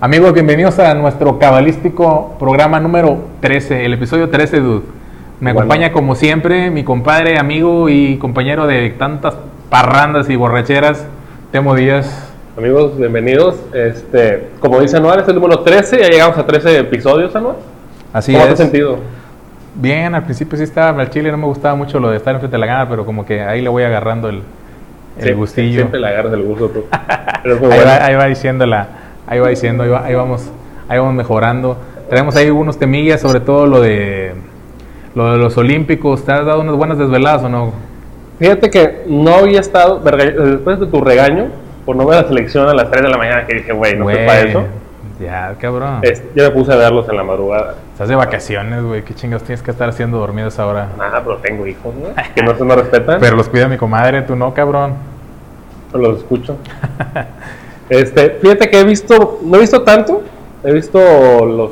Amigos, bienvenidos a nuestro cabalístico programa número 13, el episodio 13, dude. Me Bueno. acompaña como siempre mi compadre, amigo y compañero de tantas parrandas y borracheras, Temo Díaz. Amigos, bienvenidos. Este, como dice Anuar, es el número 13, ya llegamos a 13 episodios, Anuar. Así ¿Cómo es. sentido? Bien, al principio sí estaba al chile, no me gustaba mucho lo de estar enfrente de la cámara, pero como que ahí le voy agarrando el, el Sí, gustillo. Siempre le agarras el gusto tú. Pero ahí, va, ahí va diciendo la, ahí va diciendo, ahí, va- ahí vamos, ahí vamos mejorando. Tenemos ahí unos temillas, sobre todo lo de lo de los olímpicos. ¿Te has dado unas buenas desveladas o no? Fíjate que no había estado, después de tu regaño, por no ver la selección a las 3 de la mañana, que dije, güey, no fue para eso. Ya, cabrón. Este, yo me puse a verlos en la madrugada. Estás de vacaciones, güey. ¿Qué chingados tienes que estar haciendo dormido a esa hora? Nada, pero tengo hijos, ¿no? Que no se me respetan, Pero los cuida mi comadre, tú no, cabrón. los escucho. Este, fíjate que he visto, no he visto tanto, he visto los,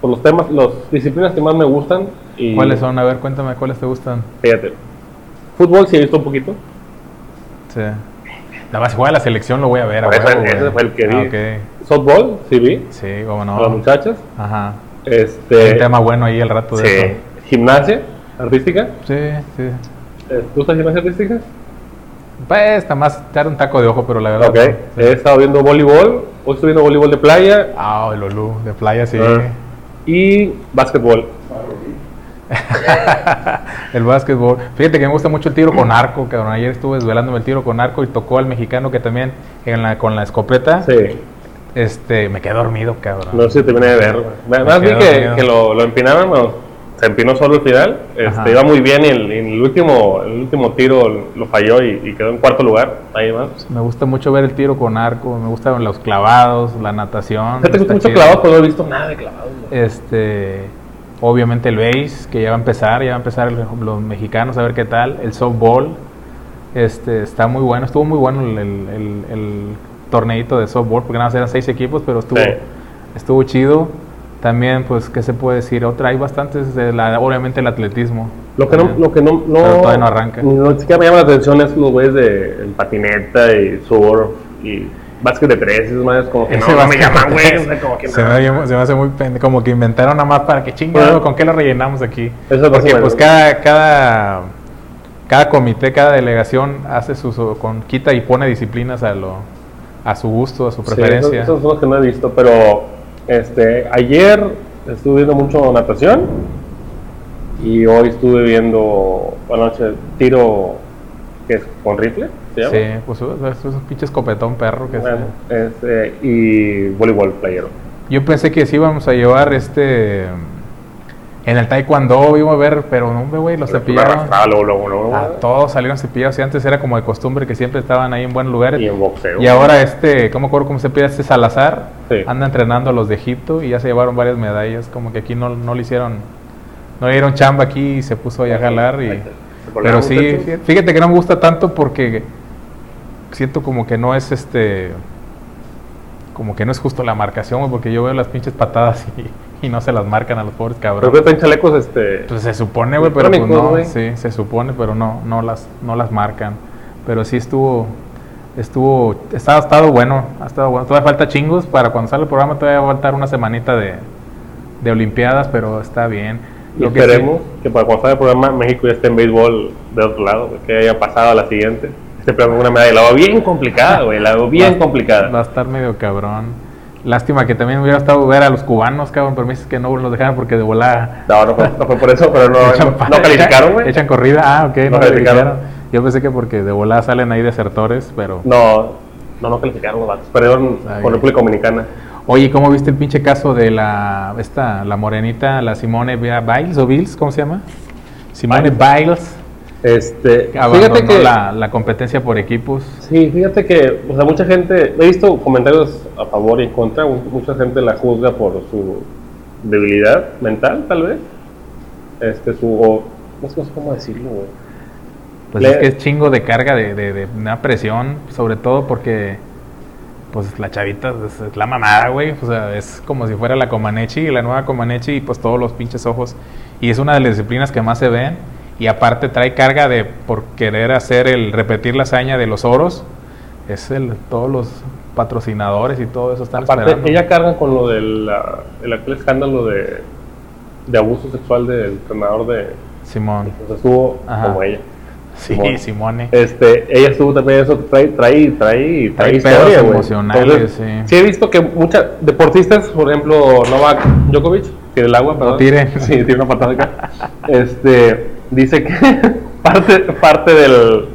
por los temas, las disciplinas que más me gustan. Y, ¿Cuáles son? A ver, cuéntame, ¿cuáles te gustan? Fíjate, fútbol sí he visto un poquito. Sí. Nada más si juega la selección lo voy a ver. a Por eso, huevo, ese fue el que vi. Ah, ok. Softball, sí vi, Sí, cómo con las no. muchachas. Ajá. Este, Un tema bueno ahí el rato de sí. eso. Gimnasia artística. Sí, sí. Eh, ¿Tú estás gimnasia artística? Pues, nada más echar un taco de ojo, pero la verdad. Ok. no. Sí. He estado viendo voleibol. Hoy estoy viendo voleibol de playa Ah, el Olú, de playa, sí. Ah. y básquetbol. el básquetbol. Fíjate que me gusta mucho el tiro con arco, cabrón. Ayer estuve desvelándome el tiro con arco y tocó al mexicano que también en la, con la escopeta. Sí. Este, me quedé dormido, cabrón. No sé si terminé de ver. Más vi que, lo, lo empinaron, bueno, se empinó solo el final. Este, iba muy bien y el, último, el último tiro lo falló y, y quedó en cuarto lugar. Ahí más. Me gusta mucho ver el tiro con arco, me gustan los clavados, la natación. Que está mucho chido. clavado, pero no he visto nada de clavado. Este, obviamente el base, que ya va a empezar, ya va a empezar el- los mexicanos a ver qué tal. El softball, este, está muy bueno, estuvo muy bueno el, el, torneito de softball, porque nada más eran seis equipos, pero estuvo, Sí. estuvo chido. También, pues, ¿qué se puede decir? Otra, hay bastantes, de la, obviamente el atletismo. Lo que no, lo que no, no, Pero todavía no arranca. No, siquiera me llama la atención es los güeyes de en patineta y surf y básquet de tres, esas madres como que Ese no, no me llaman, güey. o sea, como que se, me, se me hace muy pende- como que inventaron nada más para que chingado, Bueno. ¿con qué lo rellenamos aquí? Eso es Porque pues cada, cada, cada comité, cada delegación hace su, su- con, quita y pone disciplinas a lo a su gusto, a su Sí, preferencia. esos, esos son los que no he visto, pero este, ayer estuve viendo mucho natación y hoy estuve viendo, anoche, tiro que es con rifle, ¿se llama? Sí, pues es un pinche escopetón perro que Bueno, este, y voleibol playero. Yo pensé que sí íbamos a llevar este en el taekwondo íbamos a ver, pero no, hombre, güey, los cepillaron. arrastraba luego, luego, luego, Ah, todos salieron cepillados y antes era como de costumbre que siempre estaban ahí en buenos lugares. y en boxeo. Y ahora este, ¿cómo acuerdo cómo se pide este Salazar? Sí. Anda entrenando a los de Egipto y ya se llevaron varias medallas, como que aquí no, no le hicieron, no le dieron chamba aquí y se puso ahí a jalar y... Ahí está. ¿Se Pero sí, fíjate que no me gusta tanto porque siento como que no es este, como que no es justo la marcación, porque yo veo las pinches patadas y, y no se las marcan a los pobres Pero cabrones. que traen chalecos, este. Pues se supone, güey, pero pues no, sí, se supone, pero no, no las, no las marcan. Pero sí estuvo, estuvo, está, ha estado bueno, ha estado bueno. Todavía falta chingos para cuando sale el programa, todavía va a faltar una semanita de, de Olimpiadas, pero está bien. Y Lo que esperemos sí- que para cuando salga el programa México ya esté en béisbol de otro lado, güey, que haya pasado a la siguiente. Este programa es una medalla, la veo bien complicada, güey, la bien va- complicada. Va a estar medio cabrón. Lástima que también hubiera estado ver a los cubanos, cabrón, pero me dices que no los dejaron porque de volada No, no fue, no fue por eso, pero no, echan no, calificaron, güey. Echan corrida, ah, ok, no, No calificaron. calificaron. Yo pensé que porque de volada salen ahí desertores, pero... No, no, no calificaron los vatos, perdieron con. República Dominicana. Oye, ¿cómo viste el pinche caso de la, esta, la morenita, la Simone Biles o Biles, ¿cómo se llama? Simone Biles, Este, fíjate que, la, la competencia por equipos. sí, fíjate que, o sea, mucha gente, he visto comentarios a favor y en contra, mu- mucha gente la juzga por su debilidad mental, tal vez. Este, su, o, no sé cómo decirlo, güey. Pues Le- es que es chingo de carga de, de, de una presión, sobre todo porque pues la chavita es, es la mamada, güey. O sea, es como si fuera la Comaneci, la nueva Comaneci y pues todos los pinches ojos. Y es una de las disciplinas que más se ven. y aparte trae carga de por querer hacer el repetir la hazaña de los oros. Es el todos los patrocinadores y todo eso están Aparte, esperando. ella carga con lo del la- el aquel escándalo de, de abuso sexual del entrenador de. Simón. Entonces estuvo Ajá. como ella. Sí. Simone. Este, ella estuvo también eso, trae, trae, trae, trae, historia, emocionales, Entonces, sí. he visto que muchas deportistas, por ejemplo, Novak Djokovic, tira el agua, perdón. tire. Sí, tiene una patada acá. Este, dice que parte, parte del,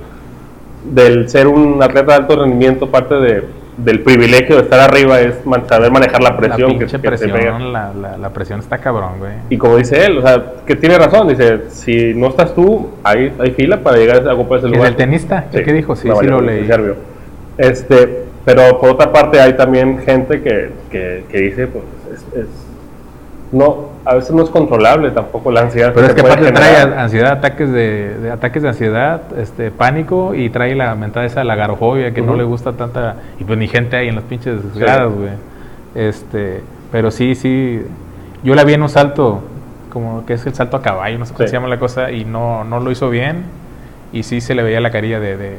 del ser un atleta de alto rendimiento, parte de, del privilegio de estar arriba es saber manejar la presión la que, que te pega. presión, la, la, la presión está cabrón, güey. Y como dice él, o sea, que tiene razón, dice, si no estás tú, hay, hay fila para llegar a ocupar ese ¿Es lugar. el tenista? ¿Qué dijo? Sí, no, sí vale, lo leí. serbio. Este, pero por otra parte hay también gente que, que, que dice, pues, es, es- no, a veces no es controlable tampoco la ansiedad. Pero es que aparte trae ansiedad, ataques de, de- ataques de ansiedad, este pánico y trae la mentada esa la agarofobia que no Ujú. le gusta tanta y pues ni gente hay en las pinches Sí. gradas, güey. Este, pero sí, sí yo la vi en un salto como que es el salto a caballo, no sé cómo Sí. se llama la cosa y no no lo hizo bien y sí se le veía la carilla de, de,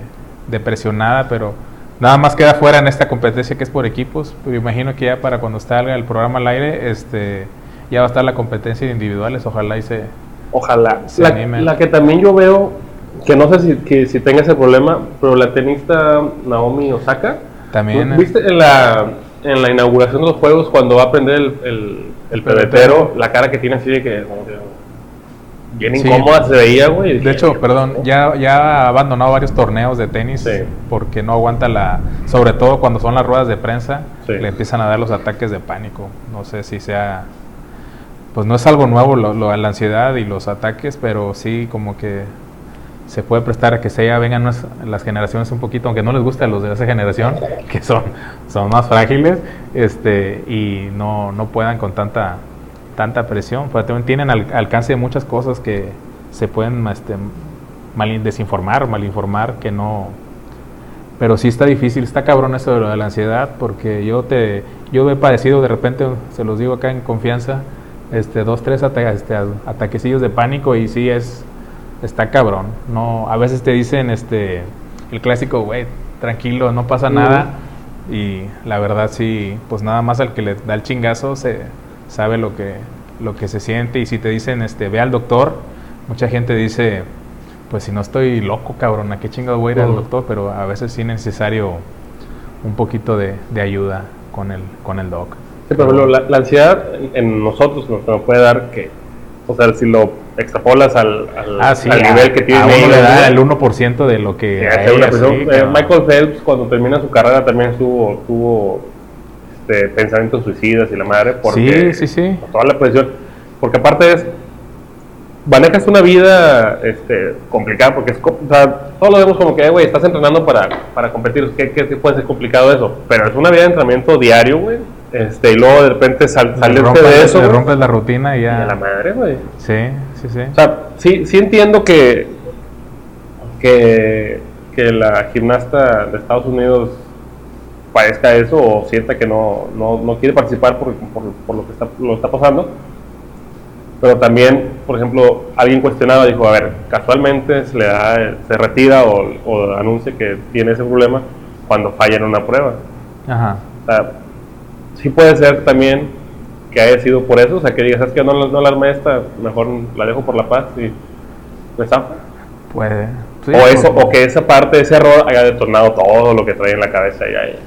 de presionada, pero nada más queda fuera en esta competencia que es por equipos, pero imagino que ya para cuando salga el programa al aire, este ya va a estar la competencia de individuales, ojalá y se Ojalá. se La, animen. la que también yo veo, que no sé si, que, si tenga ese problema, pero la tenista Naomi Osaka, también eh, ¿viste en la, en la inauguración de los juegos cuando va a prender el, el, el Pebetero. la cara que tiene así de que como que bien Sí. incómoda se veía, güey? De hecho, "¿Qué perdón, pasó?". ya, ya ha abandonado varios torneos de tenis Sí. porque no aguanta la, sobre todo cuando son las ruedas de prensa, Sí. le empiezan a dar los ataques de pánico. No sé si sea, pues no es algo nuevo lo, lo- la ansiedad y los ataques, pero sí como que se puede prestar a que se ya vengan nues- las generaciones un poquito, aunque no les guste a los de esa generación, que son, son más frágiles, este, y no, no puedan con tanta, tanta presión, pero también tienen al, alcance de muchas cosas que se pueden este, mal, desinformar, malinformar, que no... Pero sí está difícil, está cabrón eso de, lo de la ansiedad, porque yo te yo he padecido de repente, se los digo acá en confianza, este, dos, tres ata- este, ataquecillos de pánico y sí es, está cabrón. No, a veces te dicen este, el clásico, güey, tranquilo, no pasa nada. Y la verdad sí, pues nada más al que le da el chingazo se sabe lo que, lo que se siente. Y si te dicen, este, ve al doctor, mucha gente dice, pues si no estoy loco, cabrón, ¿a qué chingado voy a ir al doctor? Pero a veces sí es necesario un poquito de, de ayuda con el, con el doc. Sí, por ejemplo, la, la ansiedad en, en nosotros nos, nos puede dar que, o sea, si lo extrapolas al, al, Ah, sí, al a- nivel que tiene a uno le da el 1% de lo que que una sí, Eh. Michael Phelps, cuando termina su carrera, también tuvo, tuvo este, pensamientos suicidas y la madre, porque Sí, sí, sí. por toda la presión. Porque aparte es, manejas una vida este, complicada, porque es, o sea, todos lo vemos como que, "Eh, güey, estás entrenando para, para competir, ¿qué, qué, qué puede ser complicado eso? Pero es una vida de entrenamiento diario, güey, este, y luego de repente sal, salirte de eso, le rompes la rutina y y a ya. la madre, güey. Sí, sí, sí. O sea, sí, sí entiendo que, que, que la gimnasta de Estados Unidos padezca eso o sienta que no, no, no quiere participar por, por, por lo que está, lo está pasando. Pero también, por ejemplo, alguien cuestionaba, dijo, a ver, casualmente se le da, se retira o, o anuncia que tiene ese problema cuando falla en una prueba. Ajá. O sea, sí puede ser también que haya sido por eso, o sea, que digas, es que no, la- no la armé esta, mejor la dejo por la paz y me zafa. Puede. Sí, o, eso, pues, o que esa parte, ese error haya detonado todo lo que trae en la cabeza ya.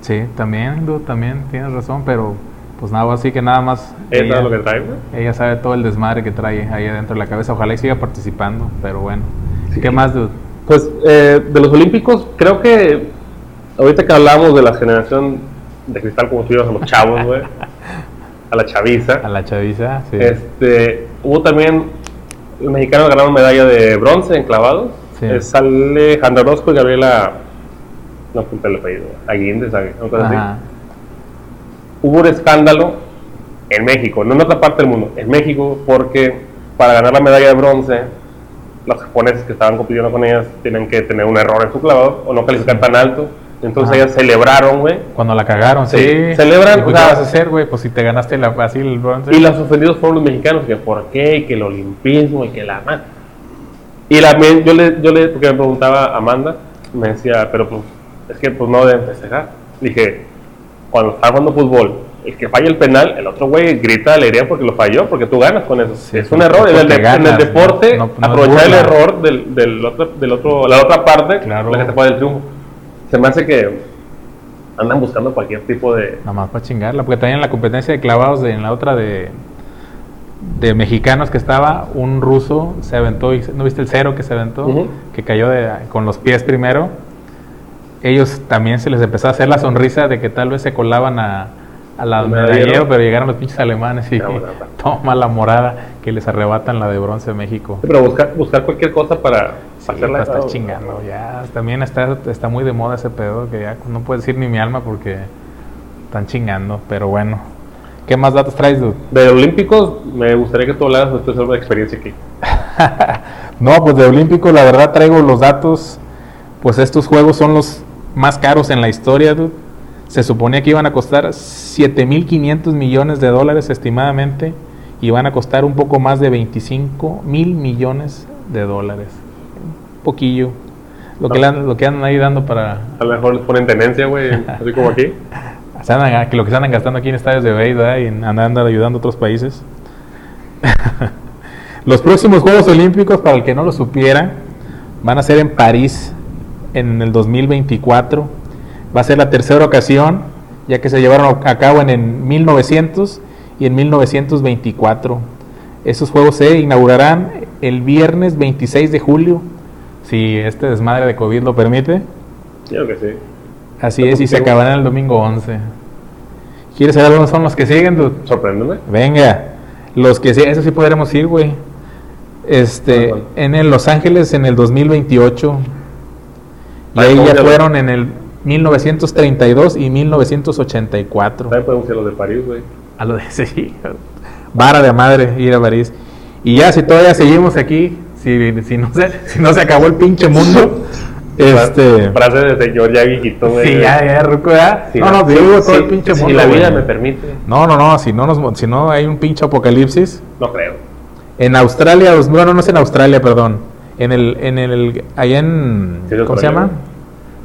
Sí, también, también tienes razón, pero pues nada, así que nada más. Eso ella, lo que trae, ella sabe todo el desmadre que trae ahí adentro de la cabeza. Ojalá y siga participando, pero bueno. Sí. ¿Qué más, dude? Pues eh, de los Olímpicos, creo que ahorita que hablamos de la generación de cristal, como tú a los chavos, güey, a la chaviza, A la chaviza, sí. este, hubo también, los mexicanos ganaron medalla de bronce en clavados. Sí. Eh, sale y Gabriela, no apunté el apellido. Una cosa así. Hubo un escándalo en México, no en otra parte del mundo, en México, porque para ganar la medalla de bronce, los japoneses que estaban compitiendo con ellas tienen que tener un error en su clavado o no calificar tan alto Entonces Ajá. ellas celebraron, güey. Cuando la cagaron, sí. Sí, celebran, ¿Y tú o ¿Qué sea- vas a hacer, güey? Pues si te ganaste la, así el bronce. Y los ofendidos fueron los mexicanos, que por qué, y que el olimpismo, y que la ma- Y la, yo, le, yo le, porque me preguntaba Amanda, me decía, pero pues, es que pues no deben festejar. Dije, cuando está jugando fútbol, el que falla el penal, el otro güey grita alegría porque lo falló, porque tú ganas con eso. Sí, es un error. En el, de- en el ganas, deporte, no- no- no aprovechar el error del, del otro, del otro, la otra parte, Claro. la que te puede el triunfo. Se me hace que andan buscando cualquier tipo de. Nada más para chingarla, porque también en la competencia de clavados, de- en la otra de, de mexicanos que estaba, un ruso se aventó, y, ¿no viste el cero que se aventó? Que cayó de- con los pies primero. Ellos también se les empezó a hacer la sonrisa de que tal vez se colaban a, Al medallero, medallero. pero llegaron los pinches alemanes y toma la morada que les arrebatan la de bronce México. Pero buscar, buscar cualquier cosa para, Sí, para hacerla. está chingando, ya también está, está muy de moda ese pedo que ya no puedo decir ni mi alma porque están chingando, pero bueno. ¿Qué más datos traes, dude? De Olímpicos, me gustaría que tú hablaras de tu experiencia aquí. No, pues de Olímpico la verdad traigo los datos, pues estos juegos son los más caros en la historia, dude. Se suponía que iban a costar 7.500 millones de dólares estimadamente y van a costar un poco más de 25 mil millones de dólares. Un poquillo. Lo que, lo que andan ahí dando para... A lo mejor les ponen tenencia, güey, así como aquí. andan- que lo que se andan gastando aquí en estadios de béisbol y en- andan ayudando a otros países. Los próximos Juegos Olímpicos, para el que no lo supiera, van a ser en París en el 2024. Va a ser la tercera ocasión, ya que se llevaron a cabo en, en 1900 y en 1924. Esos Juegos se inaugurarán el viernes 26 de julio, si este desmadre de COVID lo permite. Yo que sí. Así es, y se acabarán el domingo 11. ¿Quieres saber dónde son los que siguen, dude? Sorpréndeme. Venga, los que sí, eso sí podremos ir, güey. Este, ¿Cuál, cuál? en el Los Ángeles en el 2028. Y ahí ¿cómo ya fueron en el 1932 y 1984. También podemos ir a los de París, güey. A lo de sí. Vara de madre ir a París. Y ya si todavía seguimos aquí, si, si, no, se, si no se acabó el pinche mundo, este... Frase de señor ya viejito, güey. Sí, ya, ya, ruco, ya. Si no, no, digo si- todo el si- pinche si mundo. la vida güey. me permite. No, no, no, si no, nos, si no hay un pinche apocalipsis. No creo. En Australia, bueno, no es en Australia, perdón. En el, en el, allá en, Sí, ¿cómo se llama?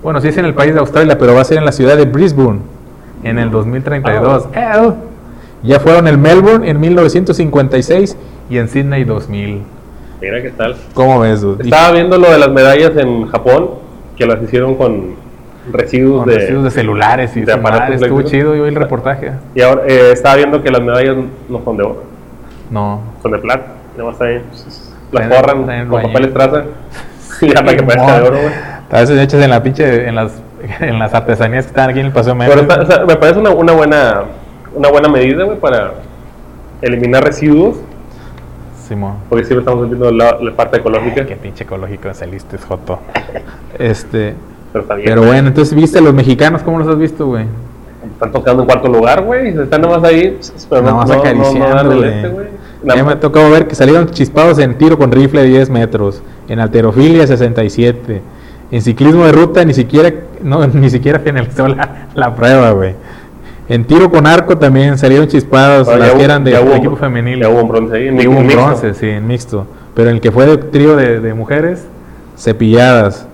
Bueno, sí es en el país de Australia, pero va a ser en la ciudad de Brisbane, en el 2032. Ah. Eh, Ya fueron en Melbourne en 1956 y en Sydney 2000. Mira qué tal. ¿Cómo ves, dude? Estaba viendo lo de las medallas en Japón, que las hicieron con residuos, con de, residuos de celulares y de aparatos estuvo chido, yo vi el reportaje. Y ahora eh, estaba viendo que las medallas no son de oro, No, son de plata. Nada más ahí. Las el con papel estraza. Y ya para que parezca de oro, güey. A veces hechas en la pinche, en las, en las artesanías que están aquí en el Paseo Pero está- o sea, me parece una, una buena una buena medida, güey, para eliminar residuos, Simón. porque siempre estamos viendo la, la parte ecológica. Qué pinche ecológico saliste, Joto. Este, Pero está bien. pero bueno, entonces viste a los mexicanos, ¿cómo los has visto, güey? Están tocando en cuarto lugar, güey. Están nomás ahí. Pero Nada más no, no, no, acariciando, darle güey. este, güey. Ya me ha tocado ver que salieron chispados en tiro con rifle de 10 metros, en alterofilia 67, en ciclismo de ruta ni siquiera, no, ni siquiera finalizó la, la prueba, güey. En tiro con arco también salieron chispados Ahora, las que hubo- eran de hubo- equipo femenil. Ya hubo un bronce ahí. en hubo mixto. bronce, sí, en mixto. Pero en el que fue de trío de, de mujeres, cepilladas.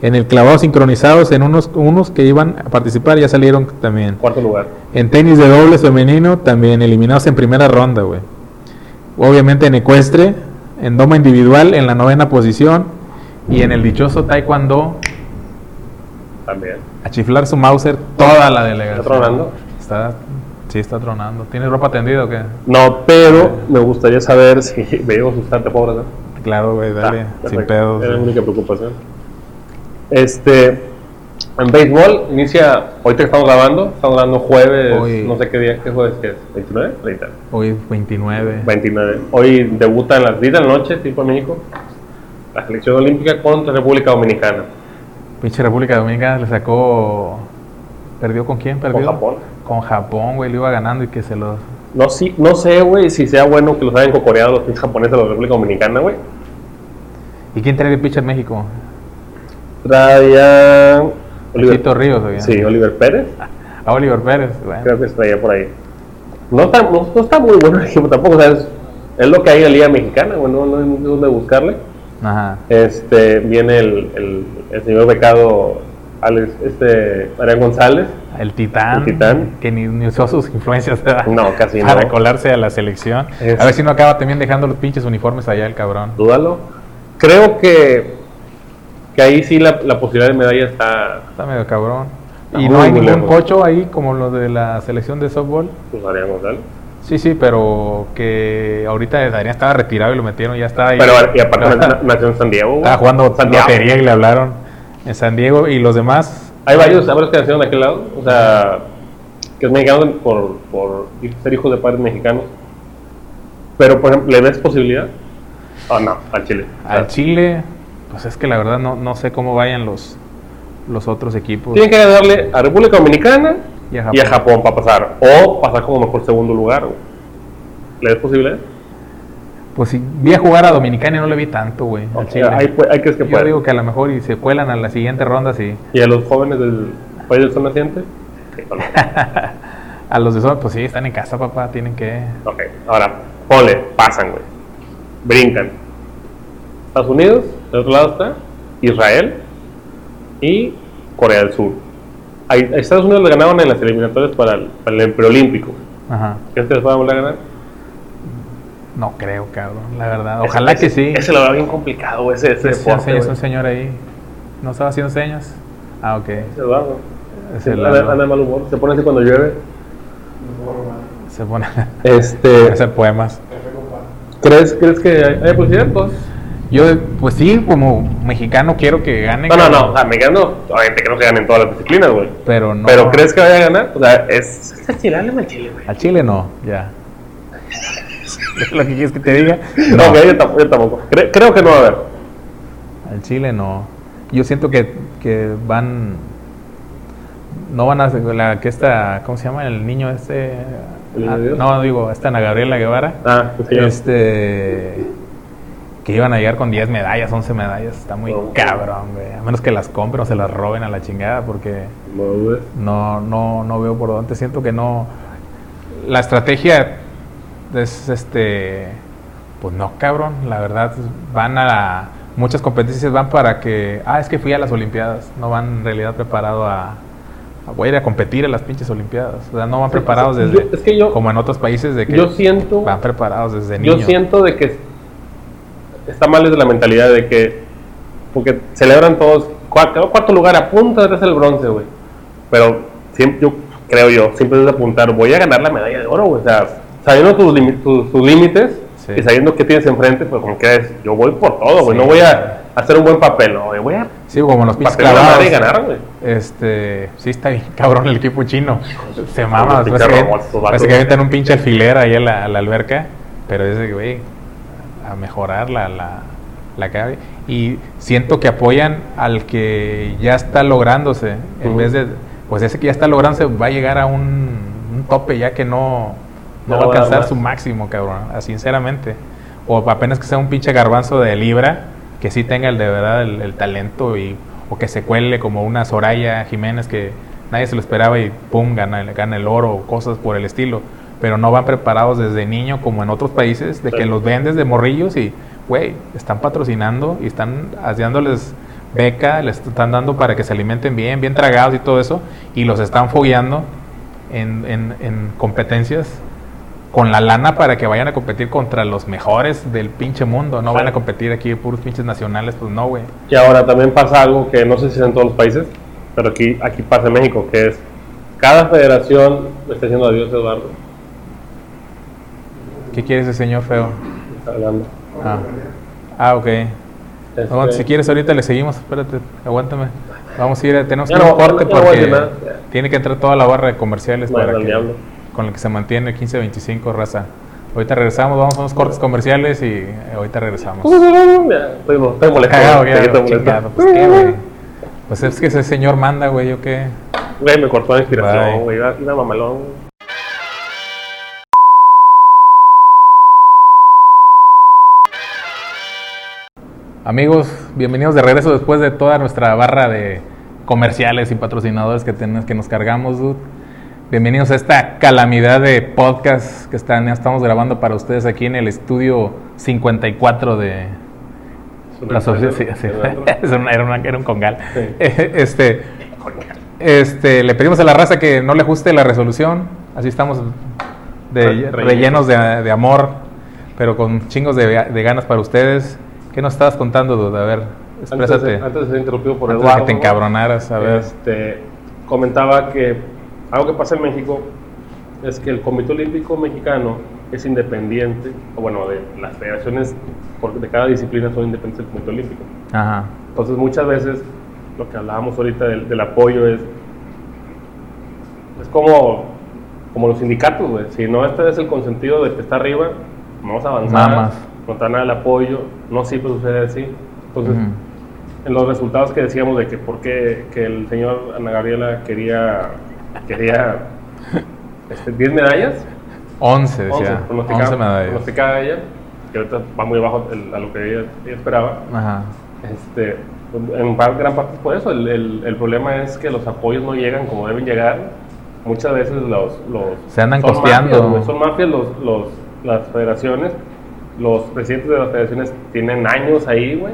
En el clavado sincronizados, en unos, unos que iban a participar ya salieron también. Cuarto lugar. En tenis de dobles femenino, también eliminados en primera ronda, güey. Obviamente en ecuestre, en doma individual, en la novena posición. Y en el dichoso taekwondo, También. a chiflar su Mauser toda la delegación. ¿Está tronando? Está, sí, está tronando. ¿Tienes ropa tendida o qué? No, pero me gustaría saber si me llevo sustante pobre, ¿no? Claro, güey, dale, Ah, sin perfecto. pedos. Es la única preocupación. Este, en béisbol inicia, ahorita que estamos grabando, estamos grabando jueves, Hoy. no sé qué día, ¿qué jueves que es? ¿29? 30. Hoy 29. 29. Hoy debuta en las 10 de la noche, tipo México, la selección olímpica contra República Dominicana. Pinche República Dominicana le sacó. ¿Perdió con quién? ¿Perdió? Japón. Con Japón, güey, le iba ganando y que se los. No, sí, no sé, güey, si sea bueno que los hayan cocoreado los pinches japoneses de la República Dominicana, güey. ¿Y quién trae de pitcher México? Traía Oliver- Chito Ríos, oye. Sí, Oliver Pérez. A Oliver Pérez, bueno. Creo que está por ahí. No está, no, no está muy bueno el equipo tampoco, o sea, es, es lo que hay en la Liga Mexicana, güey, no, no hay dónde buscarle. Ajá. Este, viene el, el, el señor becado Alex, este, Arián González. El Titán. El Titán. Que ni, ni usó sus influencias. No, casi para no. colarse a la selección. Es- A ver si no acaba también dejando los pinches uniformes allá el cabrón. Dúdalo. Creo que, que ahí sí la, la posibilidad de medalla está, Está medio cabrón. Y no hay ningún pocho ahí como lo de la selección de softball. pues, Arián González. Sí, sí, pero que ahorita Adrián estaba retirado y lo metieron, ya estaba ahí. Pero y aparte na- nació en San Diego. güey. estaba jugando Santiago. lotería y le hablaron en San Diego y los demás. Hay varios, hay varios que nacieron de aquel lado, o sea, que es mexicano por, por ser hijos de padres mexicanos. Pero, por ejemplo, ¿le ves posibilidad? Oh, no, al Chile. Al Chile, pues es que la verdad no, no sé cómo vayan los, los otros equipos. Tienen que ganarle a República Dominicana Y a y a Japón. Para pasar. O pasar como mejor segundo lugar. ¿Le ves posibilidad? Pues sí, vi a jugar a Dominicana y no le vi tanto, güey. que Yo puede. digo que a lo mejor y se cuelan a la siguiente ronda, sí. ¿Y a los jóvenes del país del sol naciente? Sí, no, no. A los de Sol, pues sí, están en casa, papá, tienen que... Ok, ahora, ponle, pasan, güey. Brincan. Estados Unidos, del otro lado está Israel y Corea del Sur. A Estados Unidos le ganaban en las eliminatorias para el, para el preolímpico. Ajá. ¿Crees que les van a volver a ganar? No creo, cabrón, la verdad. Ojalá Ese- que sí. Ese lo veo bien complicado, ese, ese Ese deporte. es un señor ahí. ¿No estaba haciendo señas? Ah, ok. Ese Eduardo. Es el anda, anda de mal humor, se pone así cuando llueve. Se pone Este, hacer poemas. ¿crees, ¿Crees que hay, hay posibilidad? Pues? Yo, pues sí, como mexicano quiero que gane. No, no, cabrón, no, o sea, mexicano, obviamente que no se ganen todas las disciplinas, güey. Pero no. Pero ¿crees que vaya a ganar? O sea, es... Es Chile, háblame al Chile, güey. Al Chile no, ya. ¿Lo que quieres que te diga? No, que yo tampoco. yo tampoco. Cre- creo que no va a haber. Al Chile no. Yo siento que, que van. No van a. La, que esta, ¿Cómo se llama? El niño este. ¿El niño ah, no, digo, esta Ana Gabriela Guevara. Ah, pues sí. Este. Que iban a llegar con 10 medallas, 11 medallas. Está muy No. cabrón, güey. A menos que las compren o se las roben a la chingada, porque No dudes. no, no, no veo por dónde. Siento que no. La estrategia es este. Pues no, cabrón. La verdad, van a. la- muchas competencias van para que. Ah, es que fui a las Olimpiadas. No van en realidad preparado a. a- voy a ir a competir a las pinches Olimpiadas. O sea, no van preparados yo- desde. es que yo- como en otros países de que. Yo siento. Van preparados desde Yo niños. siento de que está mal desde la mentalidad de que. Porque celebran todos. Cuarto, cuarto lugar, a punto de ser el bronce, güey. Pero siempre, yo creo yo, siempre es apuntar, voy a ganar la medalla de oro, güey. O sea, sabiendo tus, tus, tus límites Sí. y sabiendo qué tienes enfrente, pues como que es, yo voy por todo, güey. Sí. No voy a hacer un buen papel, no, güey. Voy a Sí, como los pinches clavados. y ganar, güey. Este, sí está bien cabrón el equipo chino. Se mama, parece que, que avientan un pinche alfiler ahí a la, a la alberca, pero es de, güey, a mejorar la, la, la. Y siento que apoyan al que ya está lográndose, en vez de, pues ese que ya está lográndose va a llegar a un, un tope ya que no, no No va a alcanzar más. su máximo, cabrón, ah, sinceramente. O apenas que sea un pinche garbanzo de libra, que sí tenga el de verdad el, el talento y, o que se cuele como una Soraya Jiménez que nadie se lo esperaba y pum, gana, gana el oro o cosas por el estilo. Pero no van preparados desde niño como en otros países, de que los ven desde morrillos y, güey, están patrocinando y están dándoles beca, les están dando para que se alimenten bien, bien tragados y todo eso, y los están fogueando en, en- en competencias con la lana para que vayan a competir contra los mejores del pinche mundo. No van a competir aquí puros pinches nacionales, pues no, güey. Y ahora también pasa algo que no sé si es en todos los países, pero aquí, aquí pasa en México, que es cada federación le está diciendo adiós Eduardo. ¿Qué quiere ese señor feo? Hablando. Ah, ah ok. Este, si quieres ahorita le seguimos, espérate, aguántame. Vamos a ir, tenemos que ir a un corte no porque tiene que entrar toda la barra de comerciales para que, con el que se mantiene el 15-25 raza. Ahorita regresamos, vamos a unos cortes comerciales y eh, ahorita regresamos. Estoy. Cagado, chingado, pues qué, güey. Pues es que ese señor manda, güey, yo qué. Güey, me cortó la inspiración, güey. Iba mamalón. Amigos, bienvenidos de regreso después de toda nuestra barra de comerciales y patrocinadores que, tenemos, que nos cargamos, dude. Bienvenidos a esta calamidad de podcast que están, estamos grabando para ustedes aquí en el estudio 54 de la sociedad. Sí, sí. era, era, un congal. Este, este, le pedimos a la raza que no le ajuste la resolución. Así estamos de, rellenos de, de, amor, pero con chingos de, ganas para ustedes. ¿Qué nos estabas contando, Duda? A ver, exprésate. Antes de, ser interrumpido por antes Eduardo. que te encabronaras, a ver. Este, comentaba que algo que pasa en México es que el Comité Olímpico Mexicano es independiente, o bueno, de las federaciones de cada disciplina son independientes del Comité Olímpico. Ajá. Entonces muchas veces lo que hablábamos ahorita del, del apoyo es, es como como los sindicatos, güey. Si no este es el consentido de que está arriba, vamos a avanzar. Nada más. Nada el apoyo, no siempre sucede así. Entonces, en los resultados que decíamos de que por qué que el señor Ana Gabriela quería, quería este, 10 medallas. 11, decía. 11, 11 medallas. ella, que ahorita va muy abajo a lo que ella, esperaba. Ajá. Este, en gran parte por eso. El, el, el problema es que los apoyos no llegan como deben llegar muchas veces los... los se andan costeando. son mafias los, los, las federaciones. Los presidentes de las federaciones tienen años ahí, güey,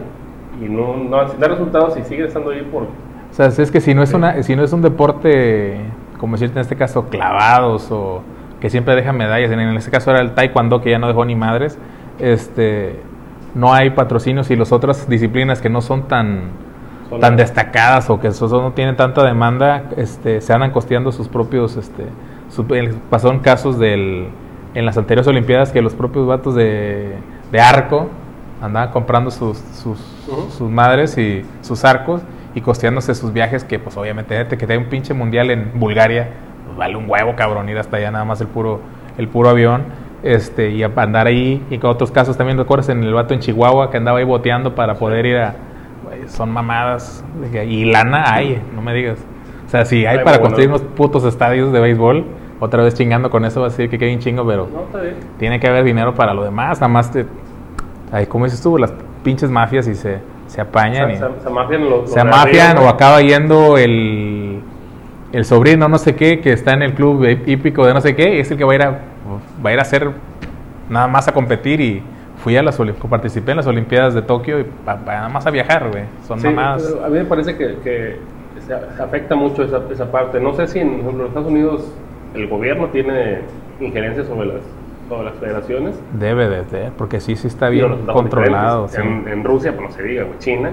y no, no da resultados y siguen estando ahí por... O sea, es que si no es, una, si no es un deporte, como decirte en este caso, clavados o que siempre dejan medallas, en este caso era el taekwondo que ya no dejó ni madres, este, no hay patrocinios y las otras disciplinas que no son tan tan destacadas o que eso no tienen tanta demanda, este, se andan costeando sus propios, este, pasaron casos del, en las anteriores Olimpiadas que los propios vatos de, de arco andaban comprando sus, sus, sus, madres y sus arcos y costeándose sus viajes que pues obviamente que te hay un pinche mundial en Bulgaria, pues vale un huevo cabrón ir hasta allá nada más el puro, el puro avión este, y andar ahí y con otros casos también recuerdas en el vato en Chihuahua que andaba ahí boteando para poder ir a son mamadas. Y lana hay, no me digas. O sea, si hay para construir unos putos estadios de béisbol, otra vez chingando con eso, va a decir que queda un chingo, pero tiene que haber dinero para lo demás. Nada más te. Ay, ¿Cómo dices tú? Las pinches mafias y se, se apañan. se, mafian, se mafian o acaba yendo el, el sobrino, no sé qué, que está en el club hípico de no sé qué, y es el que va a ir a, va a ir a hacer nada más a competir y fui a las participé en las Olimpiadas de Tokio y para nada más a viajar, güey. Son más. A mí me parece que, que se, afecta mucho esa, esa, parte. No sé si en, los Estados Unidos el gobierno tiene injerencia sobre las, sobre las federaciones. Debe de tener, porque sí, sí está bien controlado. En, Rusia, pues no se diga, China.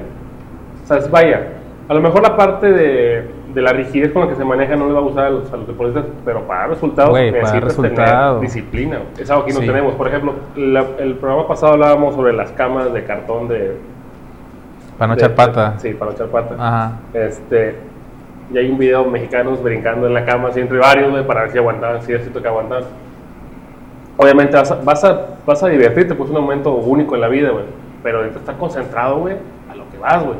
O sea, vaya, a lo mejor la parte de de la rigidez con la que se maneja no le va a gustar a los, deportistas, pero para resultados necesitas tener disciplina. Es algo que no tenemos. Por ejemplo, el programa pasado hablábamos sobre las camas de cartón de... Para no echar pata. sí, para no echar pata. Ajá. Este, y hay un video mexicanos brincando en la cama así entre varios, para ver si aguantaban, si es que aguantar. Obviamente vas a, vas a, vas a divertirte, pues es un momento único en la vida, güey. Pero necesitas estar concentrado, güey, a lo que vas, güey.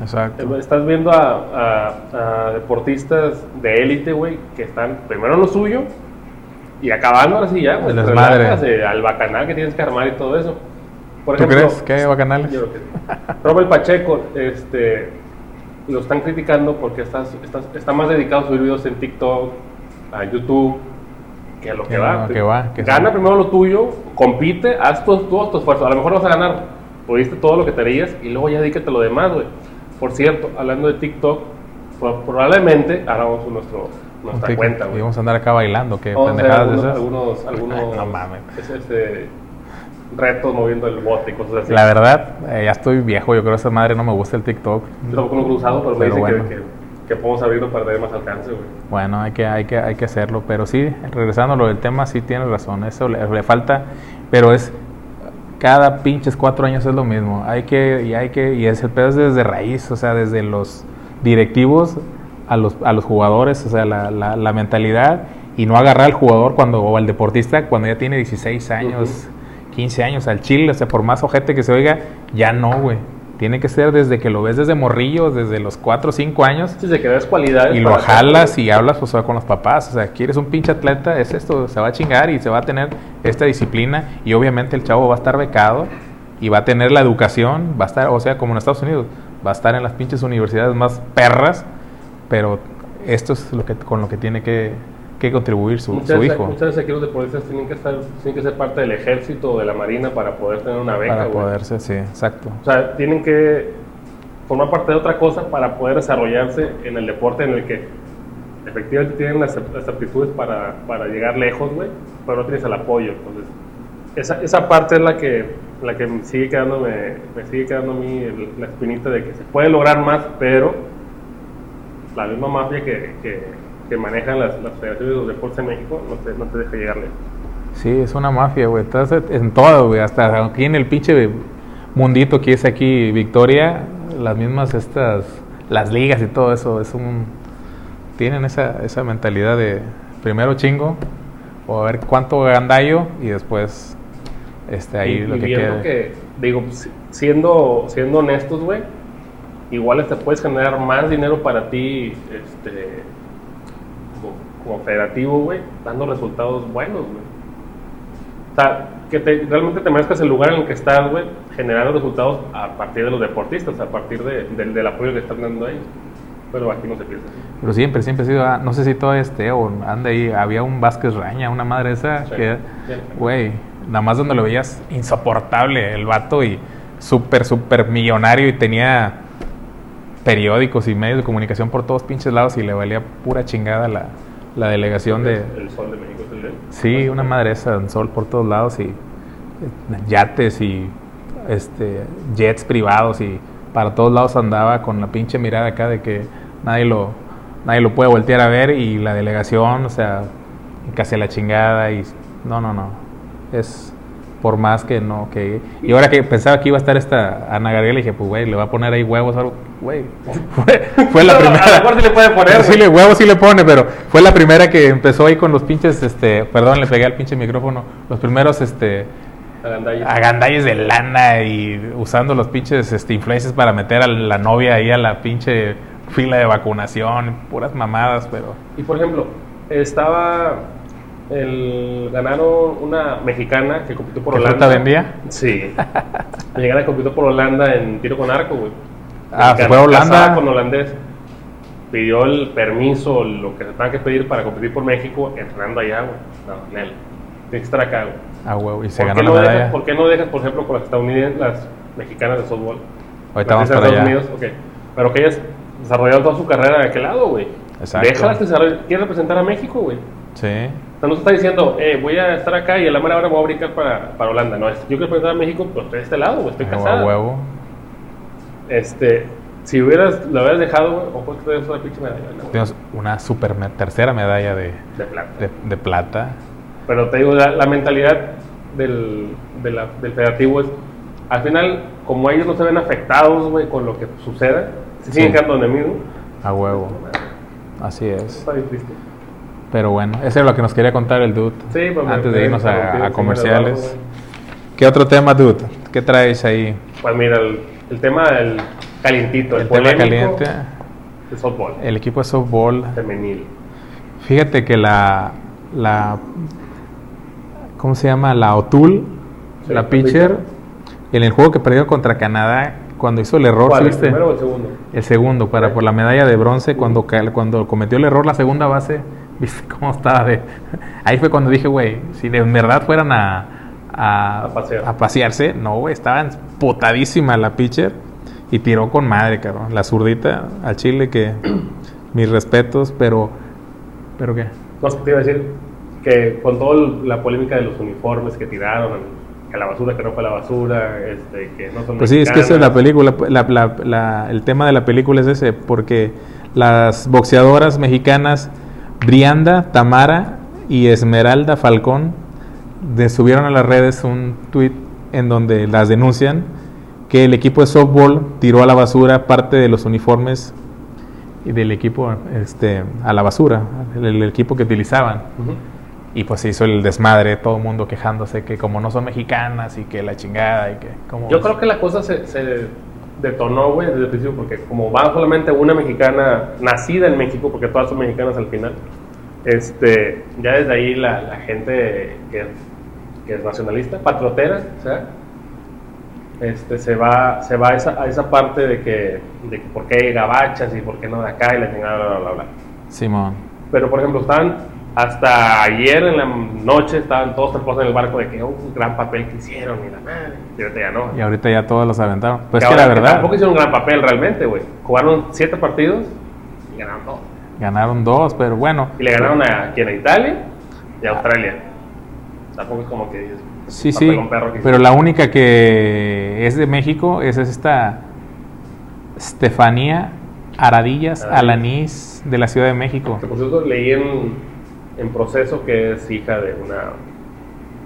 Exacto. Estás viendo a, deportistas de élite, güey, que están primero en lo suyo y acabando ahora sí ya, pues, madre. al bacanal que tienes que armar y todo eso. Por ¿Tú crees que hay bacanales? Robert Pacheco, este, lo están criticando porque estás, está más dedicado a subir videos en TikTok, a YouTube, que a lo que, va. Gana primero lo tuyo, compite, haz todo, todo tu esfuerzo. A lo mejor vas a ganar, pudiste todo lo que te harías y luego ya dedícate a lo demás, güey. Por cierto, hablando de TikTok, probablemente hagamos nuestro, nuestra cuenta, Y vamos a andar acá bailando, ¿qué pendejadas algunos, esas? Algunos, algunos, no mames. Ese, retos moviendo el bote y cosas así. La verdad, eh, ya estoy viejo, yo creo que esa madre no me gusta el TikTok. Yo tampoco lo he usado, pero, me dice que, que, que, podemos abrirlo para tener más alcance, güey. Bueno, hay que, hay, que, hay que hacerlo, pero sí, regresando a lo del tema, sí tienes razón, eso le, le falta, pero es cada pinches cuatro años es lo mismo. Hay que, y hay que, y es el pedo es desde raíz, o sea, desde los directivos a los, a los jugadores, o sea, la, la, mentalidad y no agarrar al jugador cuando, o al deportista cuando ya tiene 16 años, 15 años, al chile, o sea, por más ojete que se oiga, ya no, güey. Tiene que ser desde que lo ves desde morrillo, desde los 4 o 5 años. Desde que ves cualidades. Y lo jalas y hablas pues, con los papás. O sea, quieres un pinche atleta, es esto, se va a chingar y se va a tener esta disciplina. Y obviamente el chavo va a estar becado y va a tener la educación, va a estar, o sea, como en Estados Unidos, va a estar en las pinches universidades más perras pero esto es lo que, con lo que tiene que, que contribuir su, Muchas su hijo muchas veces aquí los deportistas tienen que, estar, tienen que ser parte del ejército o de la marina para poder tener una beca, para güey. poderse, sí, exacto. O sea, tienen que formar parte de otra cosa para poder desarrollarse en el deporte en el que efectivamente tienen las, las aptitudes para, para llegar lejos, güey, pero no tienes el apoyo. Entonces, esa, esa parte es la que, la que me sigue quedando, me, me sigue quedando a mí la espinita de que se puede lograr más, pero la misma mafia que, que, que manejan las, las federaciones de los deportes en México no te, no te deja llegar lejos. Sí, es una mafia, güey. Estás en todo, güey. Hasta aquí en el pinche mundito que es aquí Victoria, las mismas estas, las ligas y todo eso, es un... Tienen esa, esa mentalidad de primero chingo, o a ver cuánto gandallo y después este, ahí y, lo y que que, digo, si- siendo, siendo honestos, güey, igual te puedes generar más dinero para ti, este, federativo, güey, dando resultados buenos, güey. O sea, que te- realmente te merezcas el lugar en el que estás, güey, generando resultados a partir de los deportistas, a partir de- del- del apoyo que están dando ellos. Pero aquí no se piensa. Pero siempre, siempre ha sido, ah, no sé si todavía esté o anda ahí, había un Vázquez Raña, una madre esa, Sí, que, sí. güey, nada más donde lo veías insoportable el vato y súper, súper millonario y tenía periódicos y medios de comunicación por todos pinches lados y le valía pura chingada la, la delegación de... El sol de México es el de. Sí, una madre esa, un sol por todos lados y eh, yates y este jets privados y para todos lados andaba con la pinche mirada acá de que nadie lo nadie lo puede voltear a ver y la delegación, o sea, casi a la chingada y no, no, no. Es por más que no que y ahora que pensaba que iba a estar esta Ana Gabriela dije, pues güey, le va a poner ahí huevos o algo, güey. Fue, fue la A lo primera mejor sí le puede poner, Sí, le huevo sí le pone, pero fue la primera que empezó ahí con los pinches, este, perdón, le pegué al pinche micrófono, los primeros, este, Agandalles. agandalles de lana y usando los pinches, este, influencers para meter a la novia ahí a la pinche fila de vacunación, puras mamadas, pero... Y por ejemplo, estaba el ganaron una mexicana que compitió por ¿Qué Holanda. vendía? Sí. Mexicana que compitió por Holanda en tiro con arco, güey. Ah, se fue a Holanda. con holandés. Pidió el permiso, lo que se tenga que pedir para competir por México, entrenando allá, güey. No, Nel. Tiene que estar acá, güey. Ah, huevo, y se ¿Por ganó qué, la no medalla. dejas, ¿Por qué no dejas, por ejemplo, con las estadounidenses, las mexicanas de softball? Ahorita vamos para Estados allá. Unidos, ok. Pero que ellas desarrollaron toda su carrera de aquel lado, güey. Exacto. Déjalas que desarrollen. Quieren representar a México, güey. Sí, O sea, no se está diciendo, eh, voy a estar acá y a la mera hora voy a brincar para, para Holanda. No, es, yo quiero representar a México, pero estoy de este lado, güey, estoy a casada. huevo. Este, si hubieras, lo hubieras dejado, güey, o puedes traer una pinche medalla ¿no? Tienes una super me- tercera medalla de, de plata. de, de plata. Pero te digo, la, la mentalidad del, de la- del federativo es, al final, como ellos no se ven afectados, güey, con lo que suceda, se siguen Sí. quedando el mismo. A huevo. Así es. Está bien triste. Pero bueno, eso es lo que nos quería contar el dude. Sí, pues, antes de irnos a, comerciales. ¿Qué otro tema, dude? ¿Qué traes ahí? Pues mira, el, el tema del calientito, el, El tema polémico caliente. de softball El equipo de softball. femenil. Fíjate que la. la ¿Cómo se llama? La Sí, la pitcher, en el juego que perdió contra Canadá, cuando hizo el error, ¿Cuál, ¿sí el primero o el segundo? El segundo, para por la medalla de bronce, cuando, cuando cometió el error la segunda base, viste cómo estaba de... Ahí fue cuando dije, güey, si de verdad fueran a, a, A pasear. a pasearse, no, güey, estaba putadísima la pitcher y tiró con madre, cabrón. La zurdita al Chile, que mis respetos, pero... ¿Pero qué? No, te iba a decir que con toda la polémica de los uniformes que tiraron, que la basura que no fue la basura, este, que no son Pues sí, es que esa es la mexicanas. película, la- la- la- el tema de la película es ese, porque las boxeadoras mexicanas Brianda, Tamara y Esmeralda Falcón de- subieron a las redes un tweet en donde las denuncian que el equipo de softball tiró a la basura parte de los uniformes del equipo este, a la basura, el, el equipo que utilizaban. Ujú. Y pues se hizo el desmadre, todo el mundo quejándose que como no son mexicanas y que la chingada y que... ¿cómo Yo ves? creo que la cosa se, se detonó, güey, desde el principio, porque como va solamente una mexicana nacida en México, porque todas son mexicanas al final, este, ya desde ahí la, la gente que que es nacionalista, patriotera, o sea, este, se va, se va a, esa, a esa parte de que, de que por qué gabachas y por qué no de acá y la chingada, bla, bla, bla, bla. Simón. Pero, por ejemplo, estaban hasta ayer en la noche, estaban todos trepados en el barco de que "Oh, un gran papel que hicieron y la madre. Y ahorita ya no. Y ahorita ya todos los aventaron. Pues Que que la verdad, Tampoco hicieron un gran papel realmente, güey. Jugaron siete partidos y ganaron todos. ganaron dos, pero bueno. Y le ganaron a quien a Italia y a Australia. Tampoco es como que Sí, sí. perro que Pero la única que es de México es esta Estefanía Aradillas Aradillas. Alanís de la Ciudad de México. Que por cierto leí en, en proceso que es hija de una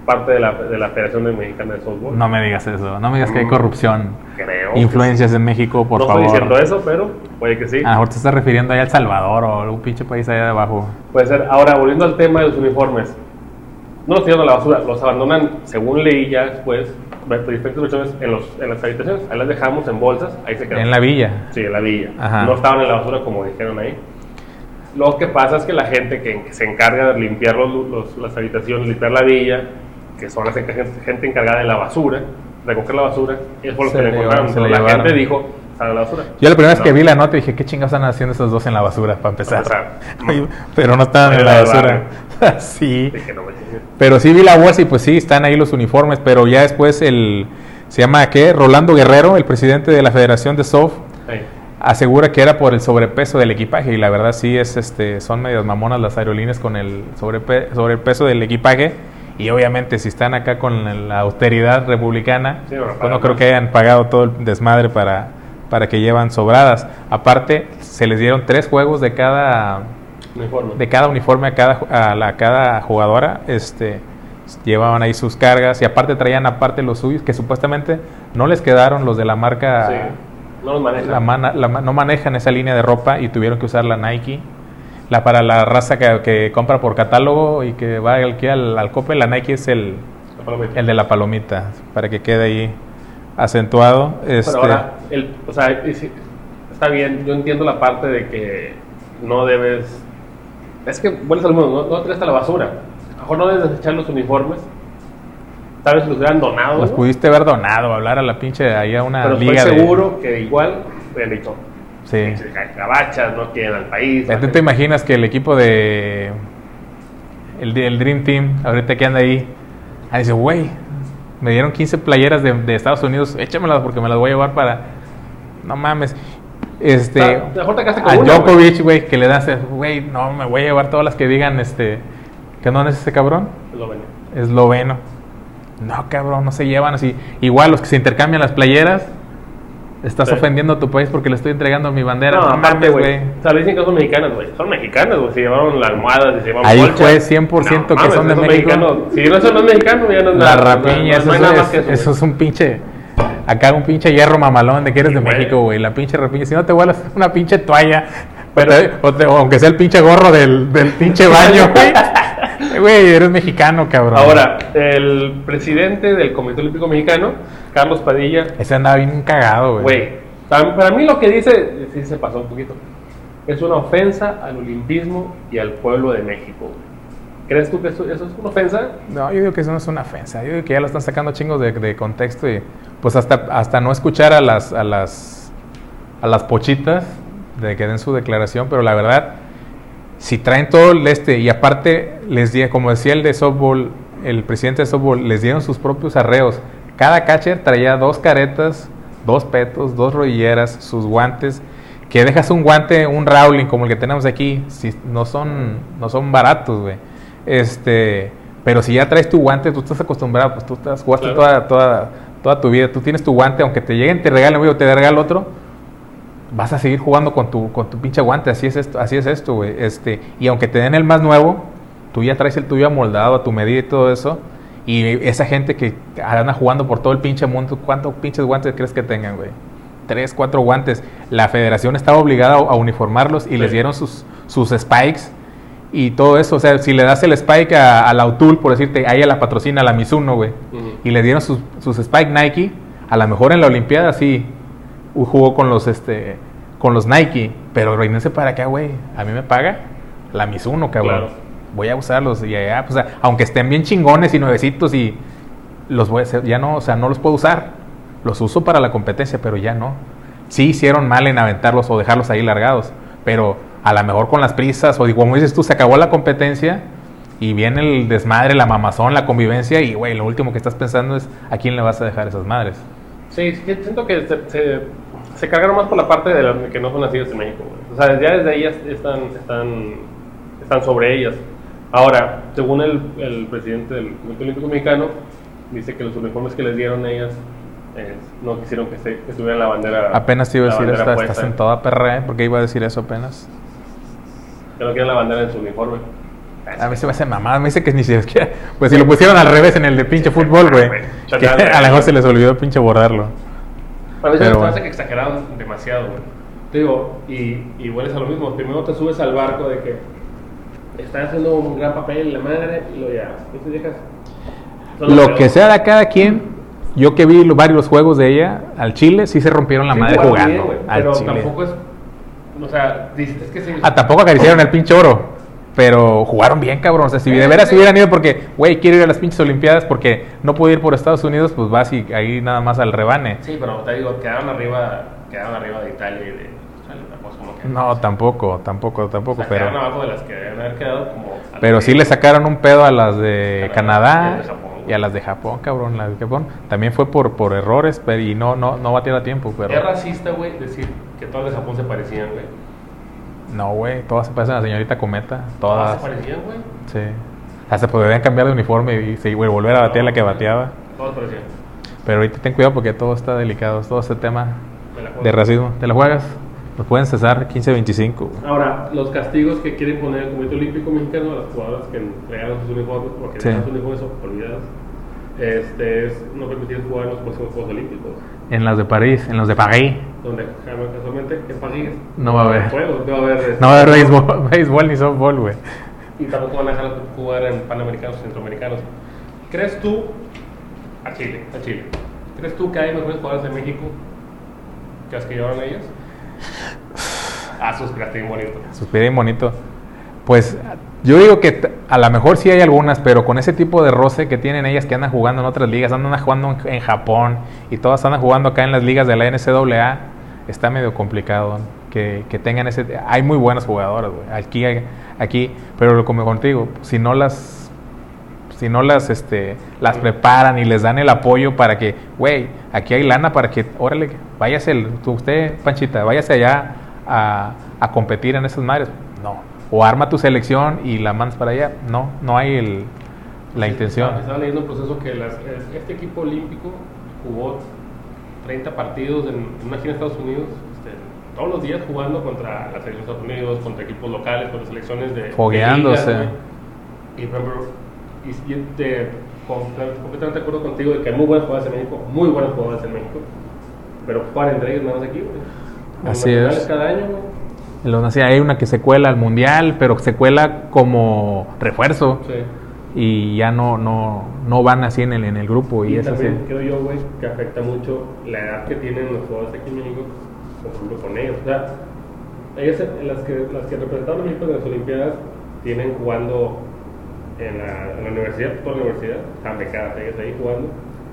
parte de la, de la Federación de Mexicana de Softball. No me digas eso, no me digas que hay Mm, corrupción. Creo. Influencias en México, por no favor. estoy diciendo eso, pero puede que sí. A lo mejor te estás refiriendo allá al Salvador o algún pinche país allá de abajo. Puede ser. Ahora, volviendo al tema de los uniformes. No los tiran a la basura, los abandonan, según leí ya después, versiones en, los, en las habitaciones. Ahí las dejamos en bolsas, ahí se quedan. En la villa. Sí, en la villa. Ajá. No estaban en la basura como dijeron ahí. Lo que pasa es que la gente que, que se encarga de limpiar los, los- las habitaciones, limpiar la villa, que son las enca- gente encargada de la basura, recoger la basura, fueron los Se que le encontraron. se la llevaron. gente dijo, en la basura. Yo la primera vez No. que vi la nota dije, ¿qué chingados están haciendo esos dos en la basura para empezar? O sea, Oye, Pero no estaban en la basura. sí. No. Pero sí vi la bolsa y pues sí, están ahí los uniformes, pero ya después el, se llama ¿qué? Rolando Guerrero, el presidente de la Federación de Soft, asegura que era por el sobrepeso del equipaje y la verdad sí es, este, son medias mamonas las aerolíneas con el sobrepe- sobrepeso del equipaje y obviamente si están acá con la austeridad republicana, Sí, bueno, pues no creo que hayan pagado todo el desmadre para, para que llevan sobradas. Aparte, se les dieron tres juegos de cada Uniforme. de cada uniforme a cada, a la, cada jugadora, este, llevaban ahí sus cargas y aparte traían aparte los suyos que supuestamente no les quedaron los de la marca, Sí, no los manejan. la mana- la ma- no manejan esa línea de ropa y tuvieron que usar la Nike. La, para la raza que, que compra por catálogo y que va aquí al, al cope, la Nike es el, el de la palomita, para que quede ahí acentuado. Este, Pero ahora, el, o sea, está bien, yo entiendo la parte de que no debes. Es que, vuelves al mundo, no, no tires a la basura. A lo mejor no debes desechar los uniformes. Tal vez los hubieran donado. los ¿no? pudiste haber donado, hablar a la pinche, ahí a una pero estoy liga de- seguro que igual hubieran dicho. Sí. pinches gabachas, no quieren al país. ¿Tú te imaginas que el equipo de. El, el Dream Team, ahorita que anda ahí, ahí dice, güey, me dieron 15 playeras de, de Estados Unidos, échamelas porque me las voy a llevar para. No mames. Este. Mejor te quedaste con A una, Djokovic, güey, que le das, güey, no, me voy a llevar todas las que digan, este. ¿Qué no es ese cabrón? Lo ven. Esloveno. No, cabrón, no se llevan así. Igual los que se intercambian las playeras, estás Sí. ofendiendo a tu país porque le estoy entregando mi bandera. No, No, aparte, güey. O sea, dicen que son mexicanas, güey. Son mexicanas, güey. Se llevaron la almohada, se llevaron Ahí bolchas. fue 100% que son de México. mexicanos. Si no son los mexicanos, ya no es La rapiña, no- no eso, es, eso, es un pinche. Acá un pinche hierro mamalón de que eres de. México, güey. La pinche rapiña. Si no te vuelas una pinche toalla. Pero, o, te- o aunque sea el pinche gorro del, del pinche baño, güey. Güey, eres mexicano, cabrón. Ahora, el presidente del Comité Olímpico Mexicano, Carlos Padilla, Ese andaba bien cagado, güey. para mí lo que dice, sí se pasó un poquito, es una ofensa al olimpismo y al pueblo de México. güey. ¿Crees tú que eso, eso es una ofensa? No, yo digo que eso no es una ofensa. Yo digo que ya lo están sacando chingos de, de contexto y pues hasta, hasta no escuchar a las, a las a las pochitas de que den su declaración, pero la verdad, si traen todo el este y aparte les di, como decía el de softball, el presidente de softball, les dieron sus propios arreos. Cada catcher traía dos caretas, dos petos, dos rodilleras, sus guantes. Que dejas un guante, un Rowling como el que tenemos aquí, si no son, no son baratos, güey. Este, pero si ya traes tu guante, tú estás acostumbrado, pues tú estás, jugaste Claro. toda, toda, toda tu vida, tú tienes tu guante, aunque te lleguen, te regalen, güey, o te regalen otro, vas a seguir jugando con tu, con tu pinche guante, así es esto, así es esto, güey. Este, y aunque te den el más nuevo, tú ya traes el tuyo amoldado a tu medida y todo eso. Y esa gente que anda jugando por todo el pinche mundo, ¿cuántos pinches guantes crees que tengan, güey? Tres, cuatro guantes. La federación estaba obligada a, uniformarlos y Sí. les dieron sus, sus spikes y todo eso. O sea, si le das el spike a, a la Autul, por decirte, ahí a la patrocina, la Mizuno, güey, y le dieron sus, sus spike Nike, a lo mejor en la Olimpiada sí jugó con los este con los Nike, pero reinense para acá, güey. A mí me paga la Mizuno, cabrón. Claro. Voy a usarlos y allá, pues, aunque estén bien chingones y nuevecitos y los voy a ya no, o sea, no los puedo usar. los uso para la competencia, pero ya no. Sí hicieron mal en aventarlos o dejarlos ahí largados, pero a lo mejor con las prisas, o como dices tú, se acabó la competencia y viene el desmadre, la mamazón, la convivencia, y güey, lo último que estás pensando es a quién le vas a dejar esas madres. Sí, siento que se, cargaron más por la parte de las que no son nacidas en México. O sea, ya desde ellas están, están, están sobre ellas. Ahora, según el, el presidente del Comité Olímpico Mexicano, dice que los uniformes que les dieron ellas eh, no quisieron que, se, que la bandera. Apenas te iba a decir, estás, puesta, estás en toda perra, ¿eh? porque iba a decir eso apenas. Que no quieren la bandera en su uniforme. A mí se me hace mamada, me dice que ni siquiera. Pues si lo pusieron al revés en el de pinche fútbol, güey. A lo mejor se les olvidó pinche borrarlo. A veces Pero me parece que exageraron demasiado, güey. Te digo, y, y vuelves a lo mismo. Primero te subes al barco de que están haciendo un gran papel la madre y lo ya. Y te dejas. Lo que sea de cada quien, yo que vi varios juegos de ella, al Chile sí se rompieron la Sí, madre jugando. bien, al Pero Chile. tampoco es. O sea, dices es que sí. Ah, tampoco acariciaron el pinche oro. Pero jugaron bien, cabrón. O sea, si de veras hubieran ido porque, güey, quiero ir a las pinches Olimpiadas porque no puedo ir por Estados Unidos, pues vas y ahí nada más al rebane. Sí, pero te digo, quedaron arriba, quedaron arriba de Italia y de. Tampoco es como que. No, tampoco, tampoco, o tampoco. Pero, abajo de las que deben haber quedado como. pero sí le sacaron un pedo a las de Canadá, y a las de Japón. cabrón. Las de Japón también fue por, por errores, pero y no, no, no batieron a tiempo. Pero Es racista, güey, decir que todas de Japón se parecían, güey. no, güey, todas se parecen a la señorita Cometa. Todas Todas. se parecían, güey. Sí. Hasta podrían cambiar de uniforme y volver a batear la que bateaba. Todas parecían. Pero ahorita ten cuidado porque todo está delicado, todo este tema de racismo. ¿Te la juegas? Nos pueden cesar 15-25. güey. Ahora, los castigos que quieren poner el Comité Olímpico Mexicano a las jugadoras que entregaron sus uniformes porque Sí. sus uniformes olvidados, este, es no permitir jugar en los próximos Juegos Olímpicos. En las de París, en los de París, Donde, casualmente, en París No va a haber. juegos, no va a haber. este, no va a haber béisbol, béisbol ni softball, güey. Y tampoco van a dejar jugar en Panamericanos Centroamericanos. ¿Crees tú, a Chile, a Chile, ¿crees tú que hay mejores jugadores de México que las que llevaron ellas? Ah, suspiraste bien bonito. Suspira bien bonito. Pues yo digo que a lo mejor sí hay algunas, pero con ese tipo de roce que tienen ellas que andan jugando en otras ligas, andan jugando en, Japón y todas andan jugando acá en las ligas de la NCAA, está medio complicado que, tengan ese... Hay muy buenas jugadoras, güey. Aquí, aquí, pero como contigo, si no las... Si no las, este, las preparan y les dan el apoyo para que, güey, aquí hay lana para que, órale, váyase, el- usted, Panchita, váyase allá a, a competir en esas madres. No. O arma tu selección y la mandas para allá. No, no hay el, la Sí, intención. Estaba, leyendo un proceso que las- este equipo olímpico jugó 30 partidos en, una gira en Estados Unidos, este, todos los días jugando contra la selección de Estados Unidos, contra equipos locales, contra selecciones de. de Fogueándose. ligas, y, ejemplo, y, com- completamente de acuerdo contigo de que hay muy buenas jugadoras en México, muy buenas jugadoras en México, pero jugar entre ellos nada más aquí, güey. Así es. Cada año. En nací- hay una que se cuela al mundial, pero se cuela como refuerzo Sí. y ya no, no, no van así en el, en el grupo. Y, Y es así. también creo yo, güey, que afecta mucho la edad que tienen los jugadores aquí en México, por ejemplo, con ellos. O sea, ellas, eh, las que, las que representaron a México en las Olimpiadas, tienen jugando en la, en la universidad, toda la universidad, están becadas ellas ahí jugando.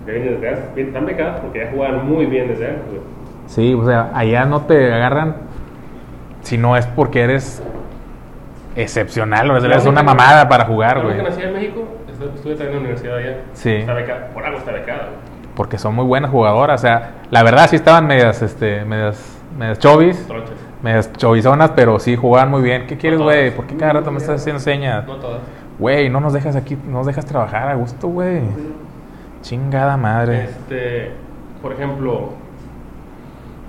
Ya vienen desde están becadas porque ya juegan muy bien desde antes, güey. Sí, o sea, allá no te agarran si no es porque eres excepcional, o sea, eres una mamada para jugar, güey. nací en México, estu- estuve también en la universidad allá. Sí. Está becada, por algo está becada, güey. Porque son muy buenas jugadoras, o sea, la verdad sí estaban medias, este, medias, medias chovis, medias chovizonas, pero sí jugaban muy bien. ¿Qué quieres, No güey? todas. ¿Por qué cada rato me estás haciendo señas? No todas. Güey, no nos dejas aquí, no nos dejas trabajar a gusto, güey. Chingada madre. Este, por ejemplo,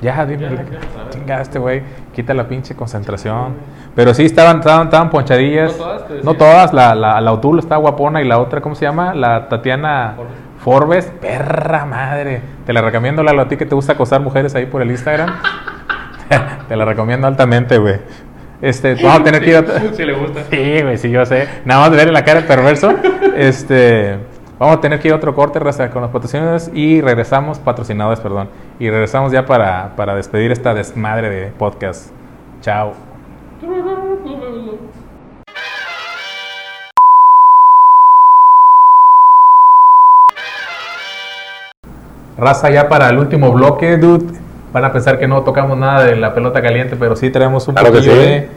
Ya, dime. Ya, ya, a ver. Chingada este güey, quita la pinche concentración. Pero sí, estaban, estaban, estaban ponchadillas. No todas. No todas, la, la, la Otul está guapona y la otra, ¿cómo se llama? La Tatiana Forbes. Forbes. Perra madre. Te la recomiendo, Lalo, a ti que te gusta acosar mujeres ahí por el Instagram. te la recomiendo altamente, güey. Este, vamos a tener que ir a... Si le gusta. Sí, güey, sí, yo sé. Nada más de ver en la cara el perverso. Este, vamos a tener que ir a otro corte raza, con los patrocinadores y regresamos, patrocinadores, perdón. Y regresamos ya para, para despedir esta desmadre de podcast. Chao. Raza ya para el último bloque, dude. Van a pensar que no tocamos nada de la pelota caliente, pero sí traemos un Claro sí. de,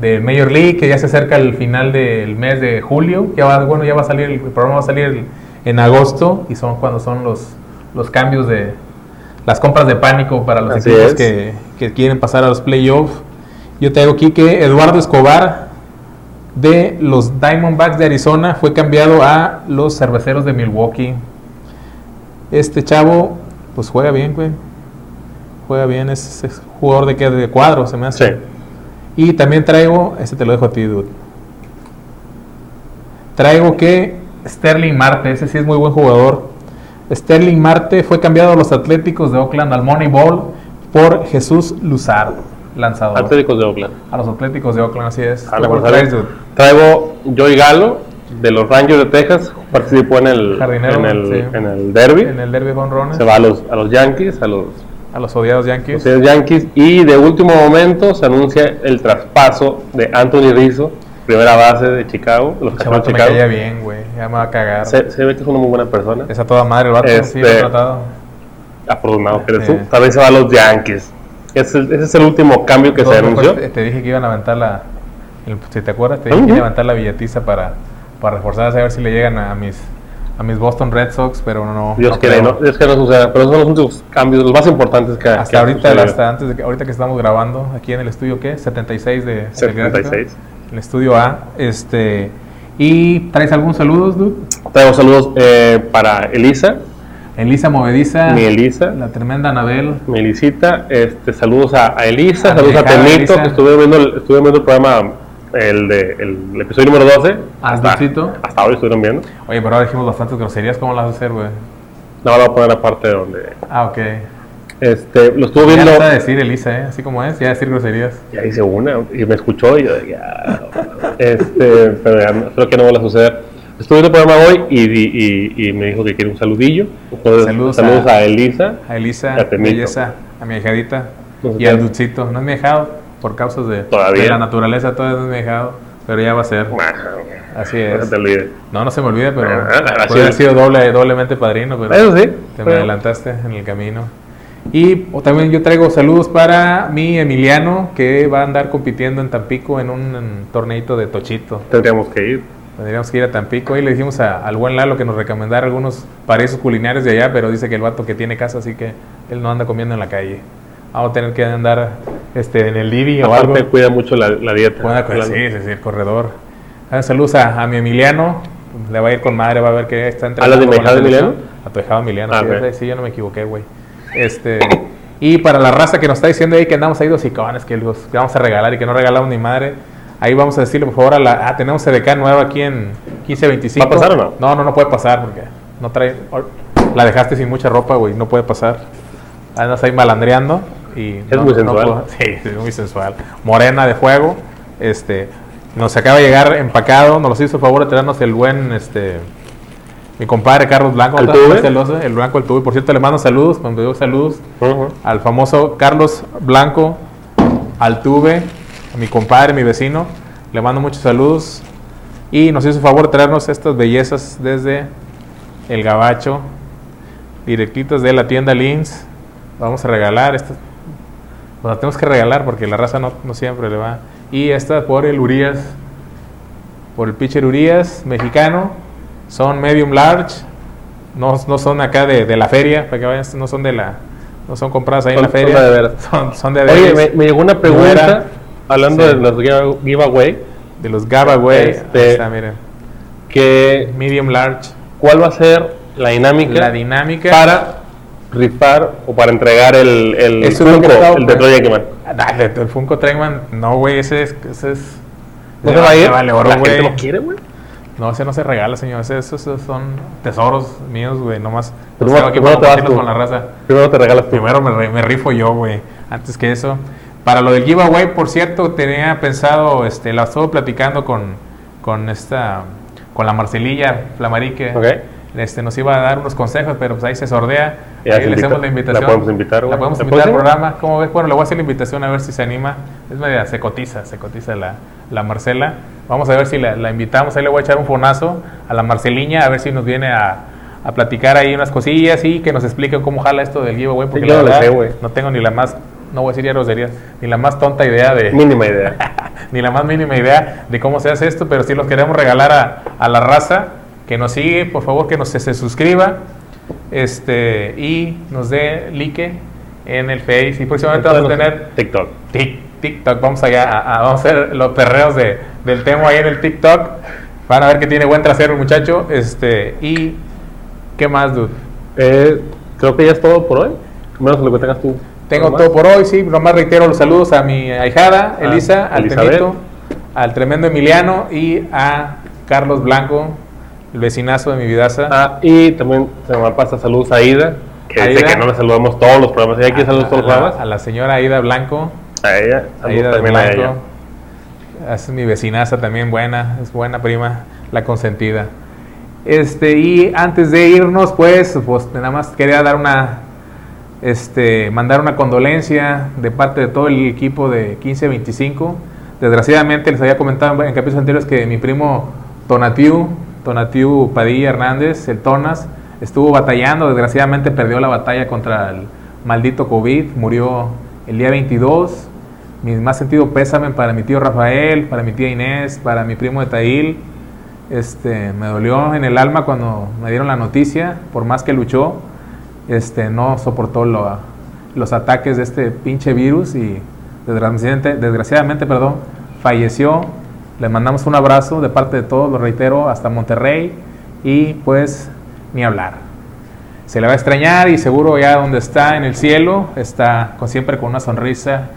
de Major League, que ya se acerca el final del mes de julio. Ya va, bueno, ya va a salir, el programa va a salir en agosto y son cuando son los, los cambios de las compras de pánico para los Así equipos es. que, que quieren pasar a los playoffs. Yo te digo aquí que Eduardo Escobar de los Diamondbacks de Arizona fue cambiado a los Cerveceros de Milwaukee. Este chavo, pues juega bien, güey. Juega bien, es, es jugador de, de cuadro, se me hace. Sí. Y también traigo, este te lo dejo a ti, dude. Traigo que Sterling Marte, ese sí es muy buen jugador. Sterling Marte fue cambiado a los Atléticos de Oakland al Moneyball por Jesús Luzardo, lanzador. Atléticos de Oakland. A los Atléticos de Oakland, así es. Ah, ¿Tú la cuál verdad. traes? Traigo Joey Galo de los Rangers de Texas. Participó en el, Jardinero, en el, sí. en el derby. En el derby con Se va a los, a los Yankees, a los, a los odiados Yankees. los Yankees. Y de último momento se anuncia el traspaso de Anthony Rizzo, primera base de Chicago. Los de me Chicago. caía bien, güey. Ya me va a cagar. Se, se ve que es una muy buena persona. Es a toda madre el vato, sí, Este- lo he tratado. Afortunado que eres Sí. tú. También se va a los Yankees. Ese, es- ese es el último cambio que se Entonces, anunció. te dije que iban a levantar la. si te acuerdas, te dije Ujú. que iban a levantar la billetiza para, para reforzar, a ver si le llegan a mis, a mis Boston Red Sox, pero no. Dios no quiere, no, Dios que no suceda. Pero esos son los últimos cambios, los más importantes que que Hasta han ahorita, hasta antes de que, ahorita que estamos grabando aquí en el estudio, ¿qué? 76 de. del 76. gráfico, El estudio A. Este. ¿Y traes algún saludos, dude? Traigo saludos eh, para Elisa, Elisa Movediza. mi Elisa, La tremenda Anabel. mi Elisita. Este, saludos a, a Elisa, A saludos a Temito, que estuve viendo, el, estuve viendo el programa, el, de, el, episodio número 12. ¿A hasta, Dulcito? hasta hoy estuvieron viendo. Oye, pero ahora dijimos bastantes groserías. ¿Cómo las vas a hacer, güey? No, voy a poner la parte donde. Ah, ok. Este, lo estuve Ya viendo. no sabe decir Elisa, ¿eh? Así como es, ya decir groserías. Ya hice una y me escuchó y yo ya. este, pero ya no- espero que no vuelva a suceder. Estuve viendo el programa hoy y, y, y- y me dijo que quiere un saludillo. Entonces, Saludos saludos, a- a, Elisa. A Elisa, A belleza, a mi hijadita No sé y qué. al Duchito. No es mi hijado por causas de, de la naturaleza, todavía no es mi hijado, pero ya va a ser. Así No es. se te olvide. No, no se me olvide, pero Ah, así puede haber es. sido doble, doblemente padrino, pero Eso sí. te me adelantaste en el camino. Y también yo traigo saludos para mi Emiliano, que va a andar compitiendo en Tampico en un en torneito de Tochito. Tendríamos que ir. Tendríamos que ir a Tampico y le dijimos a- al buen Lalo que nos recomendara algunos paraísos culinarios de allá, pero dice que el vato que tiene casa, así que él no anda comiendo en la calle. Vamos a tener que andar este, en el Divi o algo. Cuida mucho la, la dieta. Buena cosa, Claro. sí, sí, sí, el corredor. Ah, Saludos a, a mi Emiliano, le va a ir con madre, va a ver que está ¿Hablas de entrenando con la ahijado selección. Emiliano? A tu hijado Emiliano, Ah, sí, yo no me equivoqué, güey. Este, y para la raza que nos está diciendo ahí que andamos ahí dos icones, que los que vamos a regalar y que no regalamos ni madre, ahí vamos a decirle por favor a la... Ah, tenemos CDK nueva aquí en 1525. ¿Va a pasar o no? No, no, no puede pasar porque no trae... La dejaste sin mucha ropa, güey, no puede pasar. Andas ahí malandreando y... Es no- muy sensual. Sí, es muy sensual. Morena de fuego. Este, nos acaba de llegar empacado. Nos hizo el favor de traernos el buen, este, mi compadre Carlos Blanco. ¿El. Celoso, el Blanco, el tuve. Por cierto, le mando saludos. Cuando digo saludos al famoso Carlos Blanco, al tuve, a mi compadre, mi vecino. Le mando muchos saludos. Y nos hizo el favor de traernos estas bellezas desde el Gabacho, directitas de la tienda Lins. Vamos a regalar estas. Pues las tenemos que regalar porque la raza no, no siempre le va. Y esta por el Urias, por el pitcher Urias, mexicano. Son medium large. No, no son acá de, de la feria, para que vayan, no son de la. No son compradas ahí Son- en la son feria. de de veras. Son, son de Oye, me, me llegó una pregunta era- hablando Sí. de los giveaway. De los güey. Este- Ahí está, miren. Que, Medium large. ¿Cuál va a ser la dinámica La dinámica. para rifar o para entregar el, el Eso Funko, el de Troy Aikman? Ah, el, Funko Trackman, no, güey, ese es. Ese es ¿No se va a ir? Vale, oro, la gente güey. lo quiere, güey. No, ese no se regala, señor. Esos, esos son tesoros míos, güey. Nomás los Primero- tengo aquí primero para te vas compartirlos tú. con la raza. Primero te regalas tú. Primero me, me rifo yo, güey. Antes que eso. Para lo del giveaway, por cierto, tenía pensado, este, la estuve platicando con, con esta, con la Marcelilla Flamarique. Ok. Este, nos iba a dar unos consejos, pero pues ahí se sordea. Ya ahí se le invita- hacemos la invitación. la podemos invitar, La güey. podemos ¿La invitar al programa. ¿Cómo ves? Bueno, le voy a hacer la invitación a ver si se anima. Es media, se cotiza, se cotiza la, la Marcela. Vamos a ver si la, la invitamos. Ahí le voy a echar un fonazo a la Marceliña, a ver si nos viene a, a platicar ahí unas cosillas y que nos expliquen cómo jala esto del giveaway. Porque yo la no verdad, sé, güey. no tengo ni la más, no voy a decir ya groserías, ni la más tonta idea de, Mínima idea. ni la más mínima idea de cómo se hace esto, pero sí los queremos regalar a, a la raza que nos sigue, por favor que nos se, suscriba este y nos dé like en el Face y próximamente vamos a tener TikTok. TikTok, vamos allá, a, a- vamos a hacer los perreos de, del tema ahí en el TikTok. Van a ver que tiene buen trasero el muchacho. Este, y ¿qué más, dude? Eh, creo que ya es todo por hoy. Menos lo que tengas tú. Tengo todo por hoy, sí, nomás reitero los saludos a mi ahijada, Ah, Elisa, al. Tenito, al tremendo Emiliano y a Carlos Blanco, el vecinazo de mi vidaza. Ah, y también se me pasa saludos a Aida, que dice Aida. que no le saludamos todos los programas. ¿Ella quiere saludar todos los programas? a la señora Aida Blanco, A ella. Saludos Aida también a ella. Blanco. Es mi vecinaza también buena, es buena prima, la consentida. Este, y antes de irnos, pues, pues nada más quería dar una, este, mandar una condolencia de parte de todo el equipo de 1525. Desgraciadamente les había comentado en capítulos anteriores que mi primo Tonatiu, Tonatiu Padilla Hernández, el Tonas, estuvo batallando, desgraciadamente perdió la batalla contra el maldito COVID, murió el día 22. Mi más sentido pésame para mi tío Rafael, para mi tía Inés, para mi primo Etail. Este, me dolió en el alma cuando me dieron la noticia, por más que luchó, este, no soportó lo- los ataques de este pinche virus y desgraciadamente, desgraciadamente perdón, falleció. Le mandamos un abrazo de parte de todos, lo reitero, hasta Monterrey. Y pues ni hablar. Se le va a extrañar y seguro ya donde está en el cielo está con, siempre con una sonrisa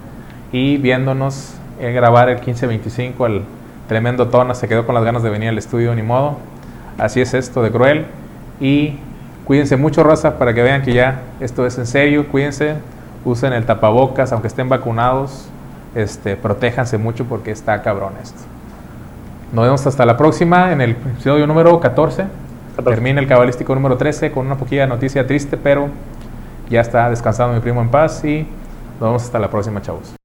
y viéndonos eh, grabar el 1525 al tremendo Tona se quedó con las ganas de venir al estudio ni modo. Así es esto de cruel. Y cuídense mucho raza para que vean que ya esto es en serio. Cuídense usen el tapabocas aunque estén vacunados este protéjanse mucho porque está cabrón esto nos vemos hasta la próxima en el episodio número 14 14. termina el cabalístico número 13 con una poquilla noticia triste pero ya está descansando mi primo en paz y nos vemos hasta la próxima chavos